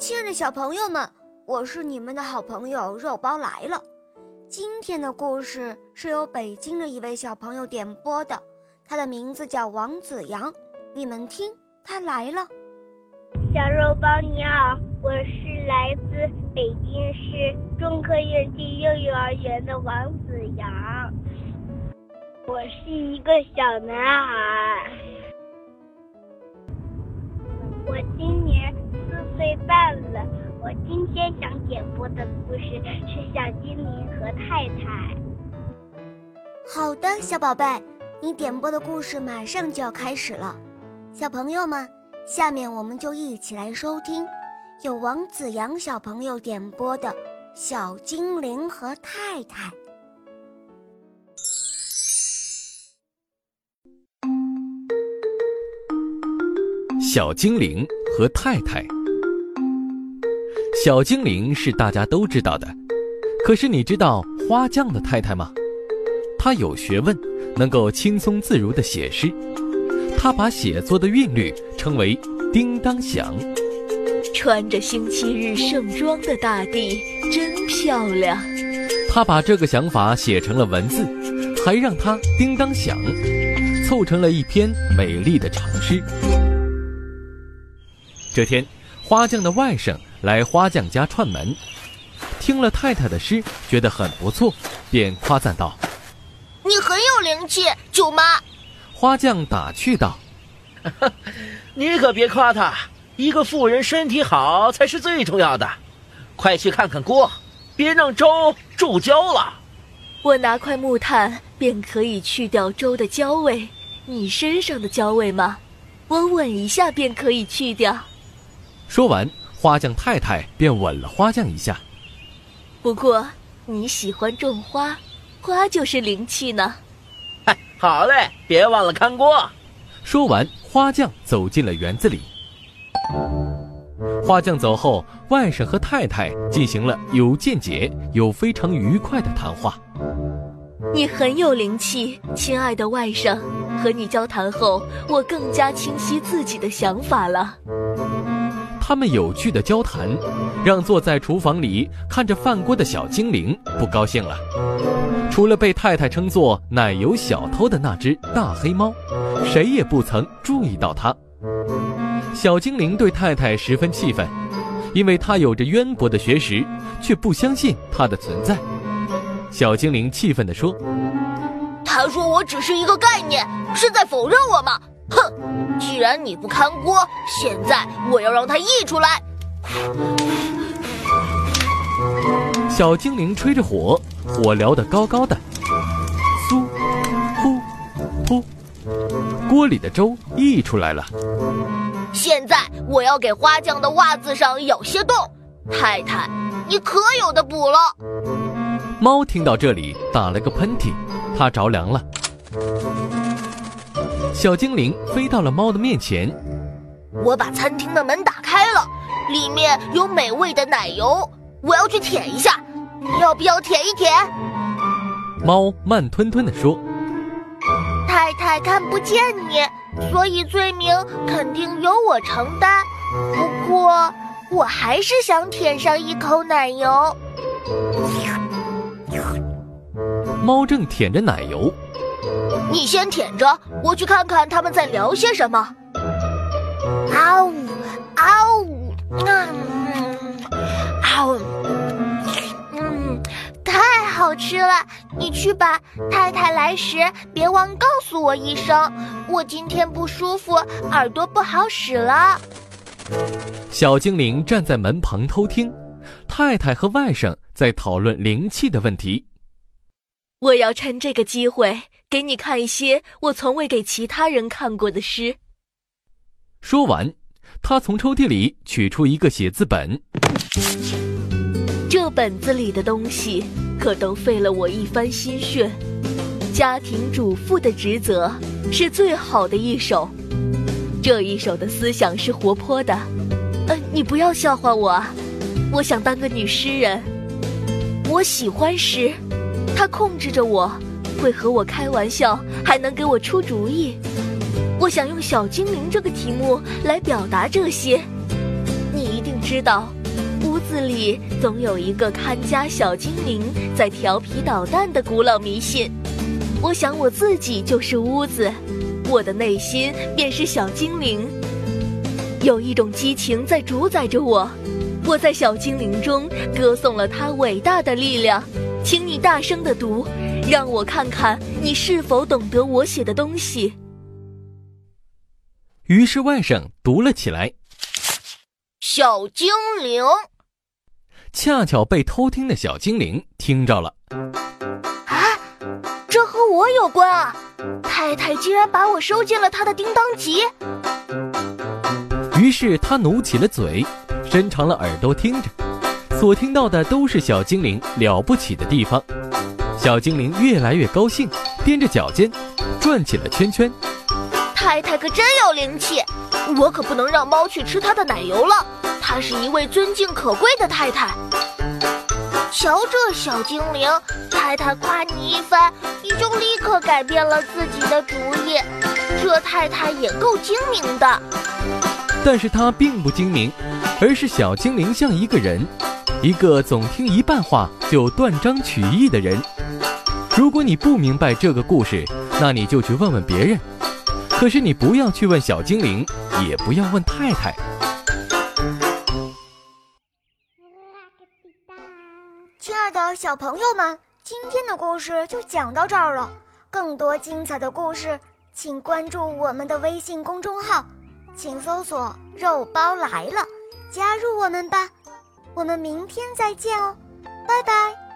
亲爱的小朋友们，我是你们的好朋友肉包来了。今天的故事是由北京的一位小朋友点播的，他的名字叫王子阳。你们听，他来了。小肉包你好，我是来自北京市中科院第六幼儿园的王子阳，我是一个小男孩，我今天想点播的故事是《小精灵和太太》。好的，小宝贝，你点播的故事马上就要开始了，小朋友们。下面我们就一起来收听由王子阳小朋友点播的《小精灵和太太》。小精灵和太太。小精灵是大家都知道的，可是你知道花匠的太太吗？她有学问，能够轻松自如的写诗。她把写作的韵律称为“叮当响”。穿着星期日盛装的大地真漂亮。他把这个想法写成了文字，还让它叮当响，凑成了一篇美丽的长诗。这天，花匠的外甥来花匠家串门，听了太太的诗，觉得很不错，便夸赞道：“你很有灵气，舅妈。”花匠打趣道：“ 你可别夸他，一个妇人身体好才是最重要的。快去看看锅，别让粥注焦了。我拿块木炭便可以去掉粥的焦味。你身上的焦味吗？我吻一下便可以去掉。”说完，花匠太太便吻了花匠一下。不过你喜欢种花，花就是灵气呢。哎好嘞，别忘了看锅。说完，花匠走进了园子里。花匠走后，外甥和太太进行了有见解又非常愉快的谈话。你很有灵气，亲爱的外甥。和你交谈后，我更加清晰自己的想法了。他们有趣的交谈，让坐在厨房里看着饭锅的小精灵不高兴了。除了被太太称作“奶油小偷”的那只大黑猫，谁也不曾注意到它。小精灵对太太十分气愤，因为他有着渊博的学识，却不相信它的存在。小精灵气愤地说：“他说我只是一个概念，是在否认我吗？哼！既然你不看锅，现在我要让它溢出来。”小精灵吹着火，火燎得高高的，酥，呼，噗，锅里的粥溢出来了。现在我要给花匠的袜子上咬些洞，太太，你可有的补了。猫听到这里打了个喷嚏，它着凉了。小精灵飞到了猫的面前，我把餐厅的门打开了，里面有美味的奶油，我要去舔一下。你要不要舔一舔？猫慢吞吞地说：“太太看不见你，所以罪名肯定由我承担。不过，我还是想舔上一口奶油。”猫正舔着奶油，你先舔着，我去看看他们在聊些什么。啊呜啊呜啊啊呜！好吃了，你去吧。太太来时别忘告诉我一声。我今天不舒服，耳朵不好使了。小精灵站在门旁偷听，太太和外甥在讨论灵气的问题。我要趁这个机会给你看一些我从未给其他人看过的诗。说完，他从抽屉里取出一个写字本。这本子里的东西。可都费了我一番心血，家庭主妇的职责是最好的一手。这一手的思想是活泼的，呃，你不要笑话我，我想当个女诗人。我喜欢诗，它控制着我，会和我开玩笑，还能给我出主意。我想用“小精灵”这个题目来表达这些。你一定知道，屋子里总有一个看家小精灵在调皮捣蛋的古老迷信。我想我自己就是屋子，我的内心便是小精灵。有一种激情在主宰着我，我在小精灵中歌颂了它伟大的力量。请你大声的读，让我看看你是否懂得我写的东西。于是外甥读了起来。小精灵，恰巧被偷听的小精灵听着了。啊，这和我有关啊！太太竟然把我收进了她的叮当集。于是他努起了嘴，伸长了耳朵听着，所听到的都是小精灵了不起的地方。小精灵越来越高兴，踮着脚尖，转起了圈圈。太太可真有灵气，我可不能让猫去吃它的奶油了。她是一位尊敬可贵的太太。瞧这小精灵，太太夸你一番，你就立刻改变了自己的主意。这太太也够精明的。但是她并不精明，而是小精灵像一个人，一个总听一半话就断章取义的人。如果你不明白这个故事，那你就去问问别人。可是你不要去问小精灵，也不要问太太。亲爱的小朋友们，今天的故事就讲到这儿了。更多精彩的故事，请关注我们的微信公众号。请搜索“肉包来了”，加入我们吧！我们明天再见哦，拜拜。